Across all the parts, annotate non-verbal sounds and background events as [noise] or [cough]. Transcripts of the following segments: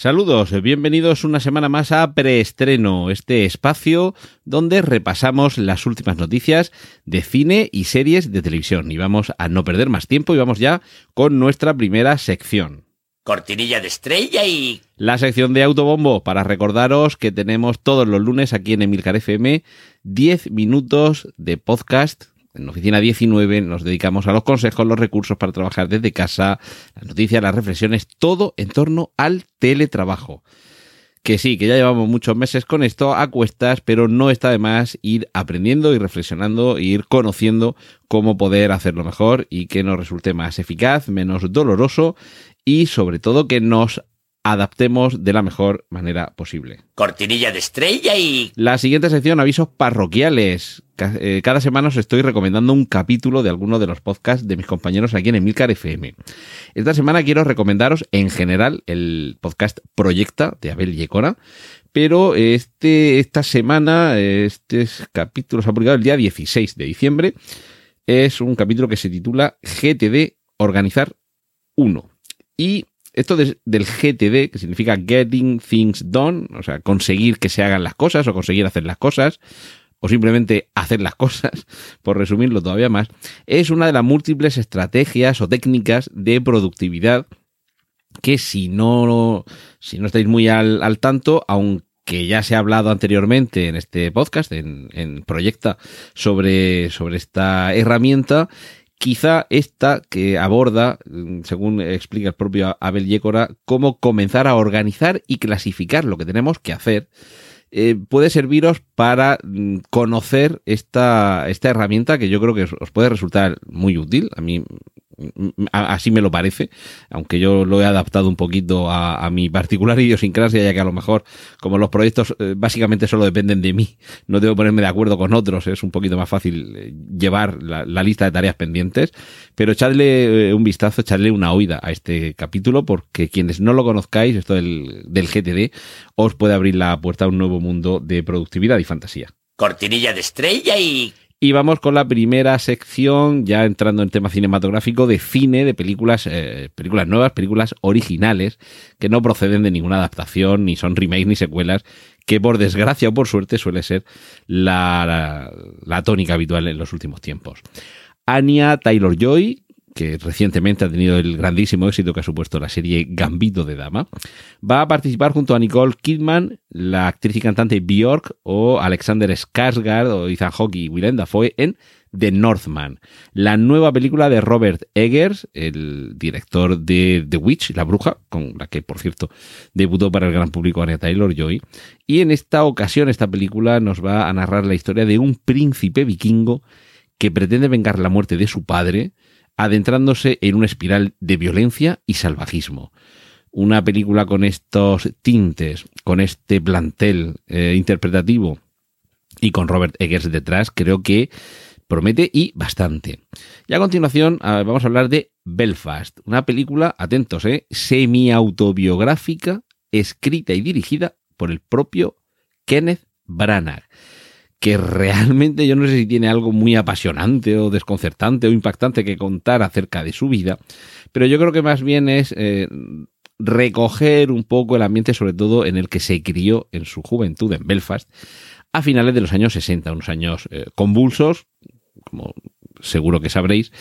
Saludos, bienvenidos una semana más a Preestreno, este espacio donde repasamos las últimas noticias de cine y series de televisión. Y vamos a no perder más tiempo y vamos ya con nuestra primera sección. Cortinilla de estrella y... La sección de autobombo para recordaros que tenemos todos los lunes aquí en Emilcar FM 10 minutos de podcast en Oficina 19 nos dedicamos a los consejos, los recursos para trabajar desde casa, las noticias, las reflexiones, todo en torno al teletrabajo. Que sí, que ya llevamos muchos meses con esto a cuestas, pero no está de más ir aprendiendo y reflexionando e ir conociendo cómo poder hacerlo mejor y que nos resulte más eficaz, menos doloroso y sobre todo que nos adaptemos de la mejor manera posible. Cortinilla de estrella y... La siguiente sección, avisos parroquiales. Eh, cada semana os estoy recomendando un capítulo de alguno de los podcasts de mis compañeros aquí en Emilcar FM. Esta semana quiero recomendaros en general el podcast Proyecta de Abel Yecora, pero este, esta semana, este capítulo se ha publicado el día 16 de diciembre. Es un capítulo que se titula GTD Organizar 1. Y esto del GTD, que significa Getting Things Done, o sea, conseguir que se hagan las cosas o conseguir hacer las cosas, o simplemente hacer las cosas, [laughs] por resumirlo todavía más, es una de las múltiples estrategias o técnicas de productividad que si no, si no estáis muy al, al tanto, aunque ya se ha hablado anteriormente en este podcast, en, en Proyecta, sobre, sobre esta herramienta, Quizá esta que aborda, mm, según explica el propio Abel Yécora, cómo comenzar a organizar y clasificar lo que tenemos que hacer, eh, puede serviros para mm, conocer esta, esta herramienta que yo creo que os puede resultar muy útil. A mí así me lo parece, aunque yo lo he adaptado un poquito a, mi particular [laughs] idiosincrasia, ya que a lo mejor, como los proyectos eh, básicamente solo dependen de mí, no debo ponerme de acuerdo con otros, es un poquito más fácil eh, llevar la, lista de tareas pendientes, pero echadle un vistazo, echadle una oída a este capítulo, porque quienes no lo conozcáis, esto del, del GTD, os puede abrir la puerta a un nuevo mundo de productividad y fantasía. Cortinilla de estrella y y vamos con la primera sección, ya entrando en tema cinematográfico, de cine, de películas, eh, películas nuevas, películas originales, que no proceden de ninguna adaptación, ni son remakes ni secuelas, que por desgracia o por suerte suele ser la, la tónica habitual en los últimos tiempos. Anya Taylor Joy, que recientemente ha tenido el grandísimo éxito que ha supuesto la serie Gambito de Dama, va a participar junto a Nicole Kidman, la actriz y cantante Bjork o Alexander Skarsgård o Ethan Hawke y Willem en The Northman, la nueva película de Robert Eggers, el director de The Witch, La Bruja, con la que, por cierto, debutó para el gran público Anya Taylor-Joy. Y en esta ocasión, esta película nos va a narrar la historia de un príncipe vikingo que pretende vengar la muerte de su padre, adentrándose en una espiral de violencia y salvajismo. Una película con estos tintes, con este plantel eh, interpretativo y con Robert Eggers detrás, creo que promete y bastante. Y a continuación vamos a hablar de Belfast, una película, atentos, eh, semi-autobiográfica, escrita y dirigida por el propio Kenneth Branagh que realmente yo no sé si tiene algo muy apasionante o desconcertante o impactante que contar acerca de su vida, pero yo creo que más bien es eh, recoger un poco el ambiente sobre todo en el que se crió en su juventud en Belfast a finales de los años 60, unos años eh, convulsos, como seguro que sabréis,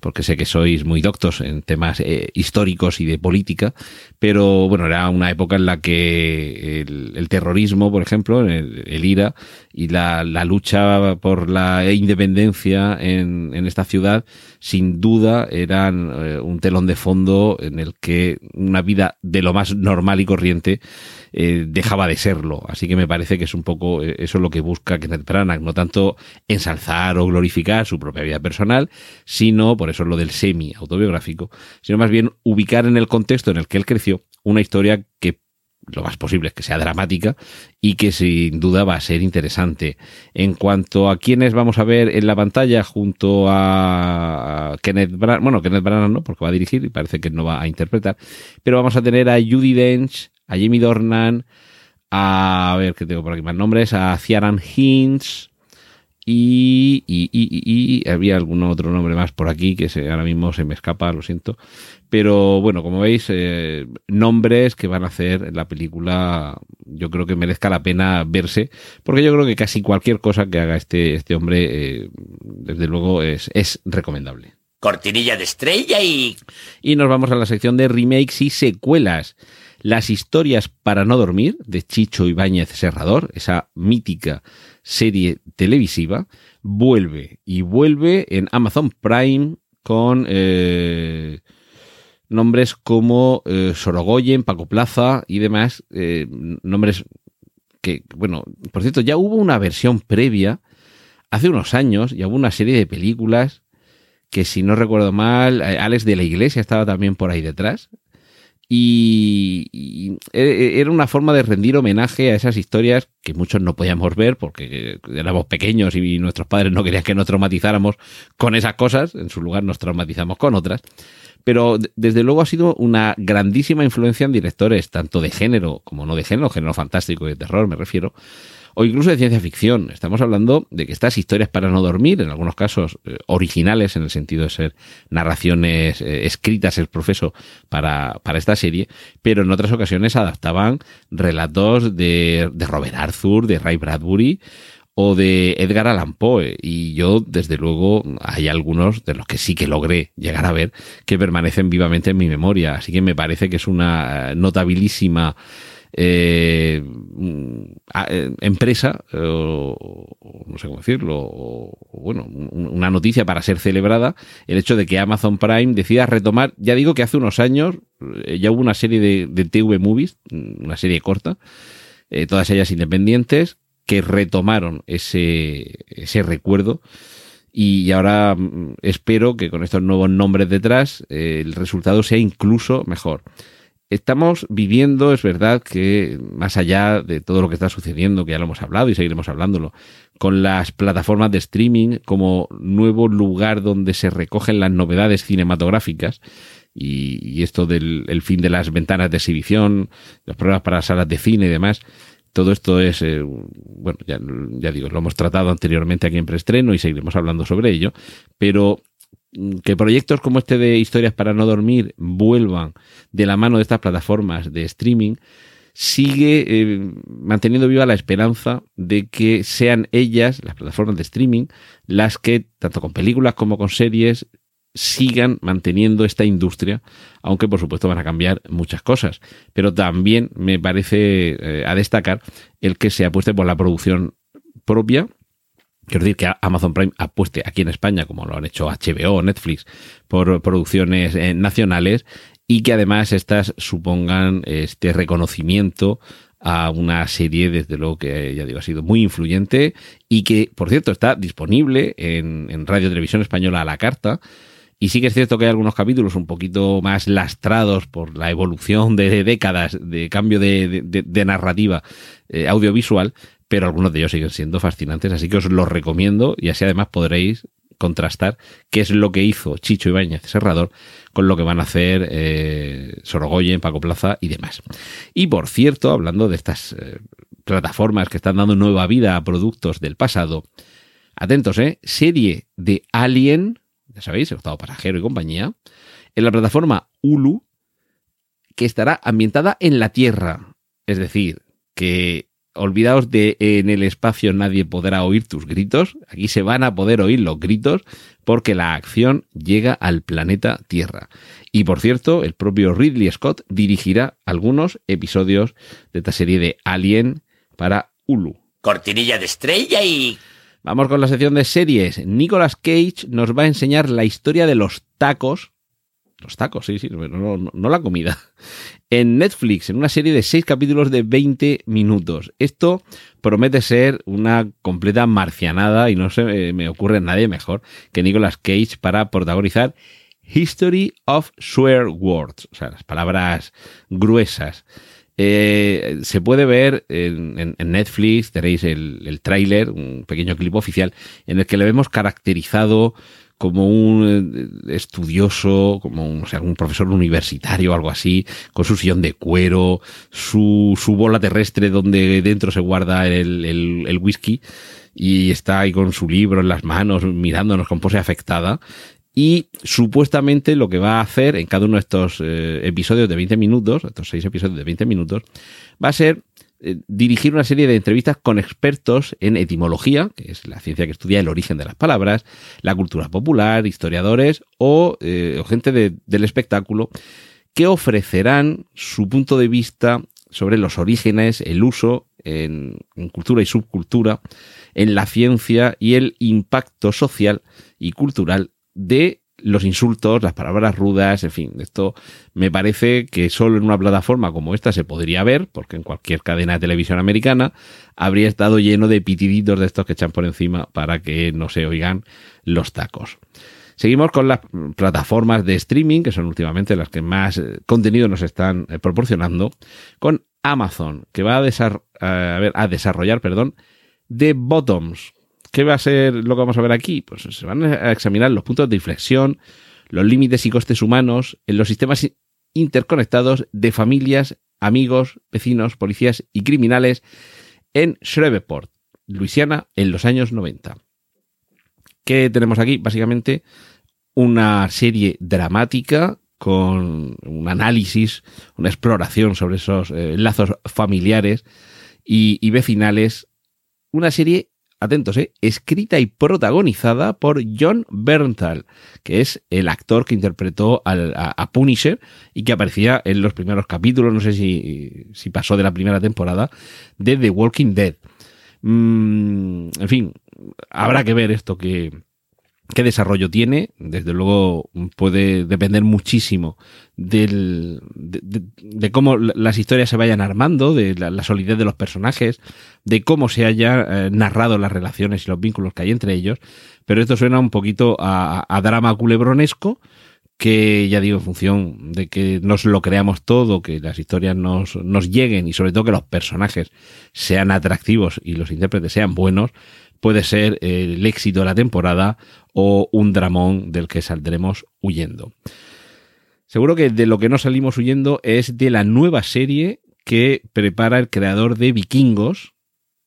porque sé que sois muy doctos en temas eh, históricos y de política, pero bueno, era una época en la que el, terrorismo, por ejemplo, el, IRA y la, lucha por la independencia en, en esta ciudad, sin duda eran eh, un telón de fondo en el que una vida de lo más normal y corriente eh, dejaba de serlo. Así que me parece que es un poco eh, eso lo que busca Kenneth Branagh, no tanto ensalzar o glorificar su propia vida personal, sino, por eso es lo del semi autobiográfico, sino más bien ubicar en el contexto en el que él creció una historia que lo más posible es que sea dramática y que sin duda va a ser interesante. En cuanto a quienes vamos a ver en la pantalla junto a Kenneth Branagh, bueno, Kenneth Branagh no, porque va a dirigir y parece que no va a interpretar, pero vamos a tener a Judy Dench, a Jamie Dornan, a, a ver qué tengo por aquí más nombres, a Ciaran Hinds, y, y, y, y, había algún otro nombre más por aquí que se, ahora mismo se me escapa, lo siento. Pero bueno, como veis, eh, nombres que van a hacer la película, yo creo que merezca la pena verse, porque yo creo que casi cualquier cosa que haga este, este hombre, eh, desde luego, es, es recomendable. Cortinilla de estrella y... Y nos vamos a la sección de remakes y secuelas. Las historias para no dormir de Chicho Ibáñez Serrador, esa mítica serie televisiva, vuelve y vuelve en Amazon Prime con eh, nombres como eh, Sorogoyen, Paco Plaza y demás, eh, nombres que, bueno, por cierto, ya hubo una versión previa hace unos años, y hubo una serie de películas que si no recuerdo mal, Alex de la Iglesia estaba también por ahí detrás, y, y, era una forma de rendir homenaje a esas historias que muchos no podíamos ver porque éramos pequeños y nuestros padres no querían que nos traumatizáramos con esas cosas, en su lugar nos traumatizamos con otras. Pero desde luego ha sido una grandísima influencia en directores, tanto de género como no de género, género fantástico y de terror me refiero, o incluso de ciencia ficción. Estamos hablando de que estas historias para no dormir, en algunos casos eh, originales en el sentido de ser narraciones eh, escritas, el profeso, para, para esta serie, pero en otras ocasiones adaptaban relatos de, de Robert Arthur, de Ray Bradbury, o de Edgar Allan Poe. Y yo, desde luego, hay algunos de los que sí que logré llegar a ver que permanecen vivamente en mi memoria. Así que me parece que es una notabilísima eh, empresa, o, no sé cómo decirlo, o, bueno, una noticia para ser celebrada, el hecho de que Amazon Prime decida retomar, ya digo que hace unos años eh, ya hubo una serie de, TV movies, una serie corta, eh, todas ellas independientes, que retomaron ese, ese recuerdo. Y ahora espero que con estos nuevos nombres detrás eh, el resultado sea incluso mejor. Estamos viviendo, es verdad que más allá de todo lo que está sucediendo, que ya lo hemos hablado y seguiremos hablándolo, con las plataformas de streaming como nuevo lugar donde se recogen las novedades cinematográficas, y, y esto del el fin de las ventanas de exhibición, los programas para salas de cine y demás, todo esto es, eh, bueno, ya, digo, lo hemos tratado anteriormente aquí en preestreno y seguiremos hablando sobre ello, pero que proyectos como este de Historias para no dormir vuelvan de la mano de estas plataformas de streaming, sigue eh, manteniendo viva la esperanza de que sean ellas, las plataformas de streaming, las que, tanto con películas como con series, sigan manteniendo esta industria, aunque por supuesto van a cambiar muchas cosas. Pero también me parece eh, a destacar el que se apueste por la producción propia. Quiero decir que Amazon Prime apueste aquí en España, como lo han hecho HBO Netflix, por producciones eh, nacionales y que además estas supongan este reconocimiento a una serie, desde luego que ya digo, ha sido muy influyente y que, por cierto, está disponible en, en Radio Televisión Española a la carta. Y sí que es cierto que hay algunos capítulos un poquito más lastrados por la evolución de, décadas de cambio de, narrativa eh, audiovisual, pero algunos de ellos siguen siendo fascinantes, así que os los recomiendo y así además podréis contrastar qué es lo que hizo Chicho Ibáñez Serrador con lo que van a hacer eh, Sorogoyen, Paco Plaza y demás. Y por cierto, hablando de estas eh, plataformas que están dando nueva vida a productos del pasado, atentos, ¿eh? Serie de Alien, ya sabéis, el octavo pasajero y compañía, en la plataforma Hulu, que estará ambientada en la Tierra. Es decir, que olvidaos de en el espacio nadie podrá oír tus gritos. Aquí se van a poder oír los gritos porque la acción llega al planeta Tierra. Y por cierto, el propio Ridley Scott dirigirá algunos episodios de esta serie de Alien para Hulu. Cortinilla de estrella y... Vamos con la sección de series. Nicolas Cage nos va a enseñar la historia de los tacos. Los tacos, sí, sí, no, no, la comida. [laughs] En Netflix, en una serie de seis capítulos de 20 minutos. Esto promete ser una completa marcianada y no se me ocurre nadie mejor que Nicolas Cage para protagonizar History of Swear Words, o sea, las palabras gruesas. Eh, se puede ver en, en- en Netflix, tenéis el, el tráiler, un pequeño clip oficial, en el que le vemos caracterizado como un eh, estudioso, como un, profesor universitario o algo así, con su sillón de cuero, su, bola terrestre donde dentro se guarda el- el whisky y está ahí con su libro en las manos mirándonos con pose afectada. Y supuestamente lo que va a hacer en cada uno de estos eh, episodios de 20 minutos, estos seis episodios de 20 minutos, va a ser eh, dirigir una serie de entrevistas con expertos en etimología, que es la ciencia que estudia el origen de las palabras, la cultura popular, historiadores o, eh, gente de- del espectáculo, que ofrecerán su punto de vista sobre los orígenes, el uso en cultura y subcultura, en la ciencia y el impacto social y cultural de los insultos, las palabras rudas, en fin, esto me parece que solo en una plataforma como esta se podría ver, porque en cualquier cadena de televisión americana habría estado lleno de pitiditos de estos que echan por encima para que no se oigan los tacos. Seguimos con las plataformas de streaming, que son últimamente las que más eh, contenido nos están eh, proporcionando, con Amazon, que va a, ver, a desarrollar perdón, The Bottoms. ¿Qué va a ser lo que vamos a ver aquí? Pues se van a examinar los puntos de inflexión, los límites y costes humanos en los sistemas interconectados de familias, amigos, vecinos, policías y criminales en Shreveport, Luisiana, en los años 90. ¿Qué tenemos aquí? Básicamente una serie dramática con un análisis, una exploración sobre esos eh, lazos familiares y, y vecinales. Una serie, atentos, eh, escrita y protagonizada por John Bernthal, que es el actor que interpretó al- a, Punisher y que aparecía en los primeros capítulos, no sé si, si pasó de la primera temporada, de The Walking Dead. Mm, en fin, habrá que ver esto que, qué desarrollo tiene. Desde luego puede depender muchísimo del, de, cómo la- las historias se vayan armando, de la, solidez de los personajes, de cómo se haya eh, narrado las relaciones y los vínculos que hay entre ellos. Pero esto suena un poquito a, a drama culebronesco que ya digo, en función de que nos lo creamos todo, que las historias nos lleguen y sobre todo que los personajes sean atractivos y los intérpretes sean buenos, puede ser eh, el éxito de la temporada o un dramón del que saldremos huyendo. Seguro que de lo que no salimos huyendo es de la nueva serie que prepara el creador de Vikingos,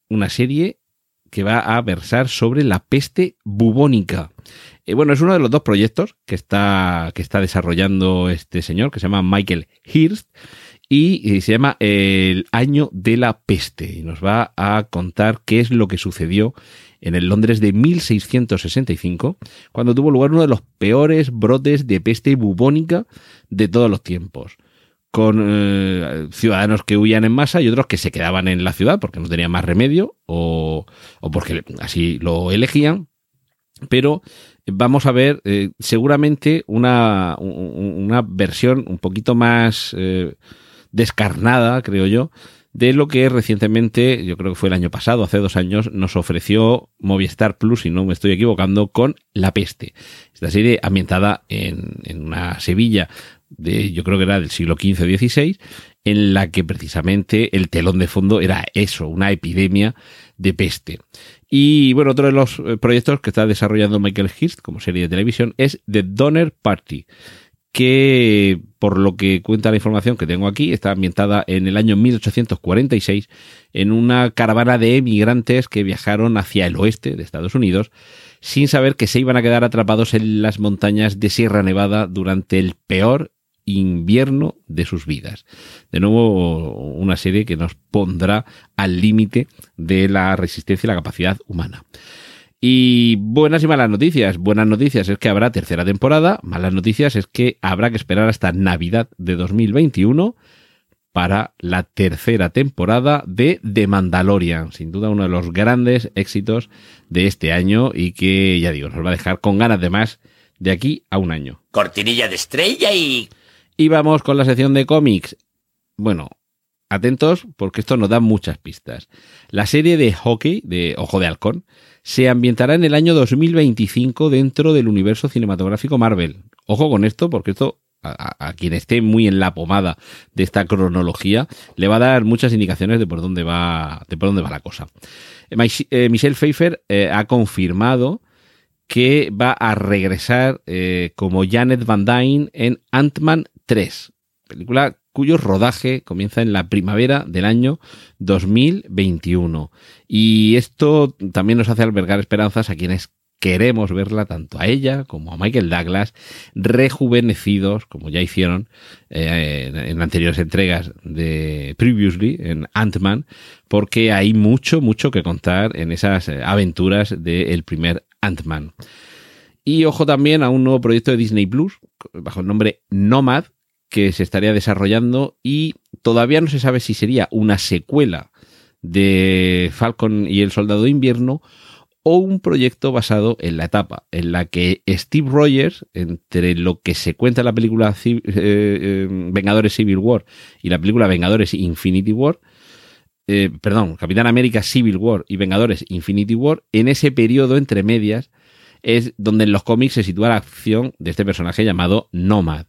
una serie que va a versar sobre la peste bubónica. Eh, bueno, es uno de los dos proyectos que está, que está desarrollando este señor, que se llama Michael Hirst, y se llama El año de la peste. Y nos va a contar qué es lo que sucedió en el Londres de 1665, cuando tuvo lugar uno de los peores brotes de peste bubónica de todos los tiempos con eh, ciudadanos que huían en masa y otros que se quedaban en la ciudad porque no tenían más remedio o, o porque así lo elegían. Pero vamos a ver eh, seguramente una, un- una versión un poquito más eh, descarnada, creo yo, de lo que recientemente, yo creo que fue el año pasado, hace dos años, nos ofreció Movistar Plus, si no me estoy equivocando, con La Peste. Esta serie ambientada en, en una Sevilla de, yo creo que era del siglo XV-XVI, en la que precisamente el telón de fondo era eso, una epidemia de peste. Y bueno, otro de los eh, proyectos que está desarrollando Michael Hirst como serie de televisión es The Donner Party, que por lo que cuenta la información que tengo aquí, está ambientada en el año 1846 en una caravana de emigrantes que viajaron hacia el oeste de Estados Unidos sin saber que se iban a quedar atrapados en las montañas de Sierra Nevada durante el peor invierno de sus vidas. De nuevo, una serie que nos pondrá al límite de la resistencia y la capacidad humana. Y buenas y malas noticias. Buenas noticias es que habrá tercera temporada. Malas noticias es que habrá que esperar hasta Navidad de 2021 para la tercera temporada de The Mandalorian. Sin duda uno de los grandes éxitos de este año y que, ya digo, nos va a dejar con ganas de más de aquí a un año. Cortinilla de estrella y... Y vamos con la sección de cómics. Bueno, atentos porque esto nos da muchas pistas. La serie de hockey de Ojo de Halcón se ambientará en el año 2025 dentro del universo cinematográfico Marvel. Ojo con esto porque esto a, quien esté muy en la pomada de esta cronología, le va a dar muchas indicaciones de por dónde va, de por dónde va la cosa. Eh, Michelle Pfeiffer eh, ha confirmado que va a regresar eh, como Janet Van Dyne en Ant-Man 3, película cuyo rodaje comienza en la primavera del año 2021. Y esto también nos hace albergar esperanzas a quienes queremos verla tanto a ella como a Michael Douglas rejuvenecidos, como ya hicieron eh, en, anteriores entregas de Previously, en Ant-Man, porque hay mucho, mucho que contar en esas aventuras del primer Ant-Man. Y ojo también a un nuevo proyecto de Disney Plus, bajo el nombre Nomad, que se estaría desarrollando y todavía no se sabe si sería una secuela de Falcon y el Soldado de Invierno o un proyecto basado en la etapa en la que Steve Rogers, entre lo que se cuenta en la película eh, eh, Vengadores Civil War y la película Vengadores Infinity War, eh, perdón, Capitán América Civil War y Vengadores Infinity War, en ese periodo entre medias es donde en los cómics se sitúa la acción de este personaje llamado Nomad.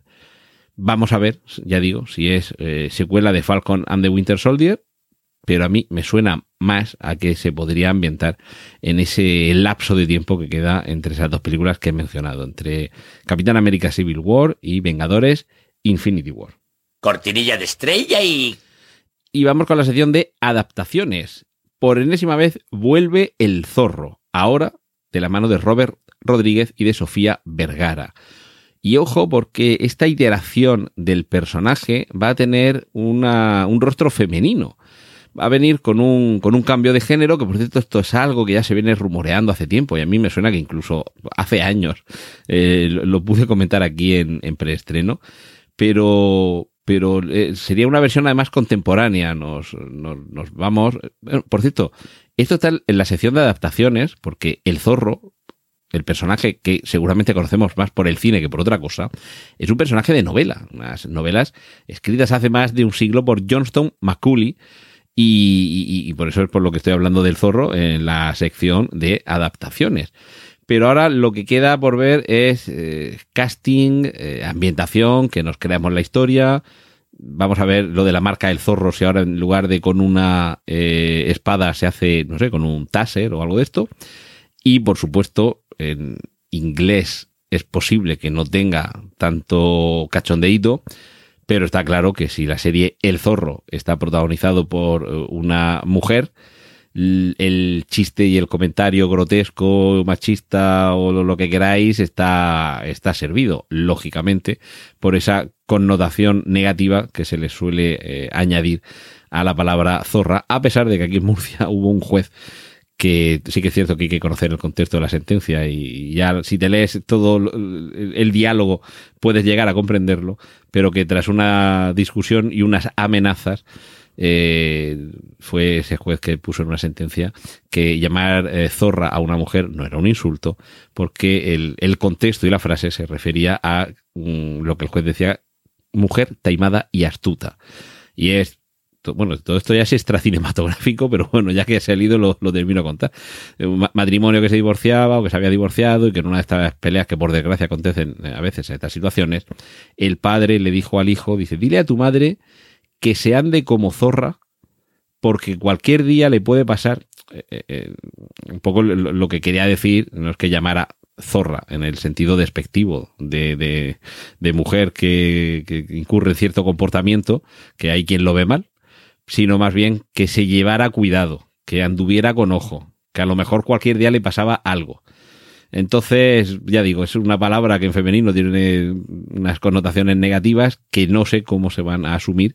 Vamos a ver, ya digo, si es secuela de Falcon and the Winter Soldier pero a mí me suena más a que se podría ambientar en ese lapso de tiempo que queda entre esas dos películas que he mencionado, entre Capitán América Civil War y Vengadores Infinity War. Cortinilla de estrella y... Y vamos con la sección de adaptaciones. Por enésima vez vuelve El Zorro, ahora de la mano de Robert Rodríguez y de Sofía Vergara. Y ojo, porque esta iteración del personaje va a tener una, un rostro femenino. Va a venir con un, con un cambio de género, que por cierto esto es algo que ya se viene rumoreando hace tiempo y a mí me suena que incluso hace años eh, lo, pude comentar aquí en, en preestreno, pero, pero eh, sería una versión además contemporánea, nos, nos, nos vamos... por cierto, esto está en la sección de adaptaciones, porque el zorro, el personaje que seguramente conocemos más por el cine que por otra cosa, es un personaje de novela, unas novelas escritas hace más de un siglo por Johnston McCulley, y, por eso es por lo que estoy hablando del zorro en la sección de adaptaciones. Pero ahora lo que queda por ver es eh, casting, eh, ambientación, que nos creamos la historia. Vamos a ver lo de la marca del zorro, si ahora en lugar de con una eh, espada se hace, no sé, con un taser o algo de esto. Y por supuesto, en inglés es posible que no tenga tanto cachondeíto pero está claro que si la serie El Zorro está protagonizado por eh, una mujer, el chiste y el comentario grotesco, machista o lo que queráis está, está servido, lógicamente, por esa connotación negativa que se le suele eh, añadir a la palabra zorra, a pesar de que aquí en Murcia [laughs] hubo un juez que sí que es cierto que hay que conocer el contexto de la sentencia y ya si te lees todo el, diálogo puedes llegar a comprenderlo, pero que tras una discusión y unas amenazas eh, fue ese juez que puso en una sentencia que llamar eh, zorra a una mujer no era un insulto porque el, el contexto y la frase se refería a mm, lo que el juez decía mujer taimada y astuta. Y es bueno, todo esto ya es extracinematográfico, pero bueno, ya que ha salido lo, termino a contar. Un matrimonio que se divorciaba o que se había divorciado y que en una de estas peleas que por desgracia acontecen eh, a veces en estas situaciones, el padre le dijo al hijo, dice, dile a tu madre que se ande como zorra porque cualquier día le puede pasar, eh, eh, un poco lo, que quería decir, no es que llamara zorra en el sentido despectivo de, de, de mujer que, incurre en cierto comportamiento, que hay quien lo ve mal, sino más bien que se llevara cuidado, que anduviera con ojo, que a lo mejor cualquier día le pasaba algo. Entonces, ya digo, es una palabra que en femenino tiene unas connotaciones negativas que no sé cómo se van a asumir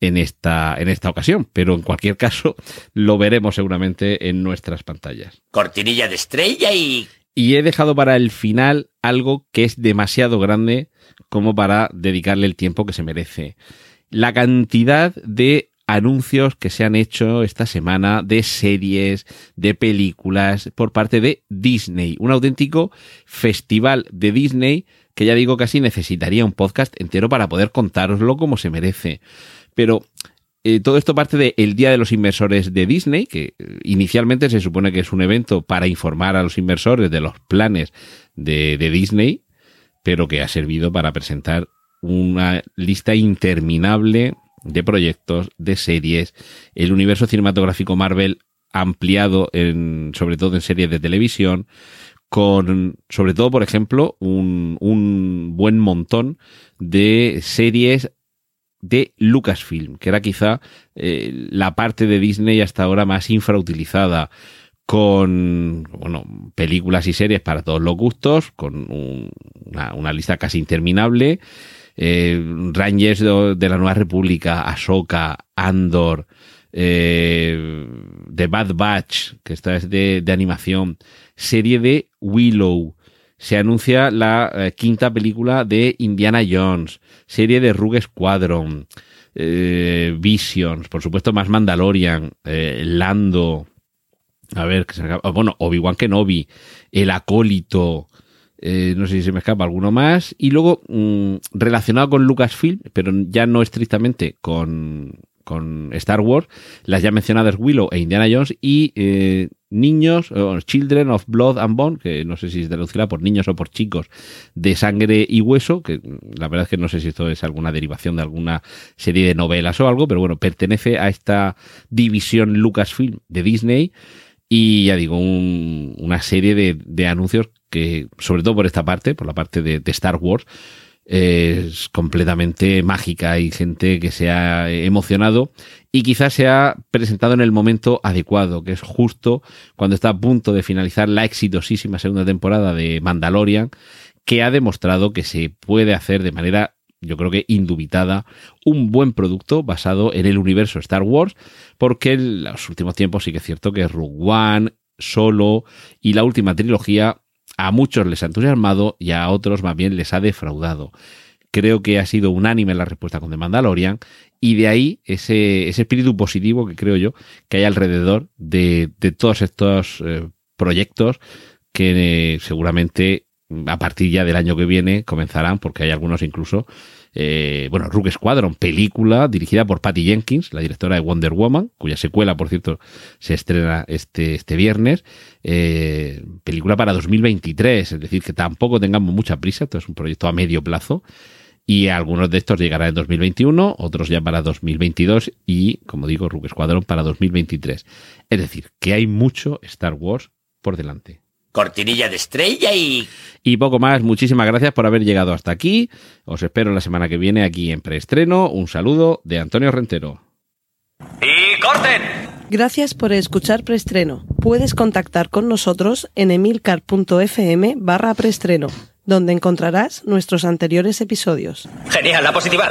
en esta, en esta ocasión, pero en cualquier caso lo veremos seguramente en nuestras pantallas. Cortinilla de estrella y... Y he dejado para el final algo que es demasiado grande como para dedicarle el tiempo que se merece. La cantidad de anuncios que se han hecho esta semana de series, de películas por parte de Disney. Un auténtico festival de Disney que ya digo casi necesitaría un podcast entero para poder contároslo como se merece. Pero eh, todo esto parte del el Día de los Inversores de Disney, que eh, inicialmente se supone que es un evento para informar a los inversores de los planes de, de Disney, pero que ha servido para presentar una lista interminable de proyectos, de series, el universo cinematográfico Marvel ampliado en, sobre todo en series de televisión, con, sobre todo, por ejemplo, un, un buen montón de series de Lucasfilm, que era quizá eh, la parte de Disney hasta ahora más infrautilizada, con bueno, películas y series para todos los gustos, con un, una, una, lista casi interminable. Eh, Rangers de, la Nueva República, Ahsoka, Andor, eh, The Bad Batch, que esta es de, animación, serie de Willow, se anuncia la eh, quinta película de Indiana Jones, serie de Rogue Squadron, Visions, por supuesto más Mandalorian, Lando, a ver, que se acaba, bueno, Obi-Wan Kenobi, El Acólito, eh, no sé si se me escapa alguno más, y luego mmm, relacionado con Lucasfilm, pero ya no estrictamente con, con Star Wars, las ya mencionadas Willow e Indiana Jones y eh, Niños, oh, Children of Blood and Bone, que no sé si se traducirá por niños o por chicos de sangre y hueso, que la verdad es que no sé si esto es alguna derivación de alguna serie de novelas o algo, pero bueno, pertenece a esta división Lucasfilm de Disney. Y ya digo, un, una serie de, de, anuncios que, sobre todo por esta parte, por la parte de, Star Wars, es completamente mágica. Hay gente que se ha emocionado y quizás se ha presentado en el momento adecuado, que es justo cuando está a punto de finalizar la exitosísima segunda temporada de Mandalorian, que ha demostrado que se puede hacer de manera yo creo que indubitada, un buen producto basado en el universo Star Wars, porque en los últimos tiempos sí que es cierto que Rogue One, Solo y la última trilogía a muchos les ha entusiasmado y a otros más bien les ha defraudado. Creo que ha sido unánime la respuesta con The Mandalorian y de ahí ese, ese espíritu positivo que creo yo que hay alrededor de, de todos estos eh, proyectos que eh, seguramente a partir ya del año que viene comenzarán, porque hay algunos incluso, eh, bueno, Rook Squadron, película dirigida por Patty Jenkins, la directora de Wonder Woman, cuya secuela, por cierto, se estrena este, este viernes, eh, película para 2023, es decir, que tampoco tengamos mucha prisa, esto es un proyecto a medio plazo, y algunos de estos llegarán en 2021, otros ya para 2022 y, como digo, Rook Squadron para 2023. Es decir, que hay mucho Star Wars por delante cortinilla de estrella y... Y poco más, muchísimas gracias por haber llegado hasta aquí. Os espero la semana que viene aquí en preestreno. Un saludo de Antonio Rentero. ¡Y corten! Gracias por escuchar preestreno. Puedes contactar con nosotros en emilcar.fm barra preestreno, donde encontrarás nuestros anteriores episodios. Genial, la positiva.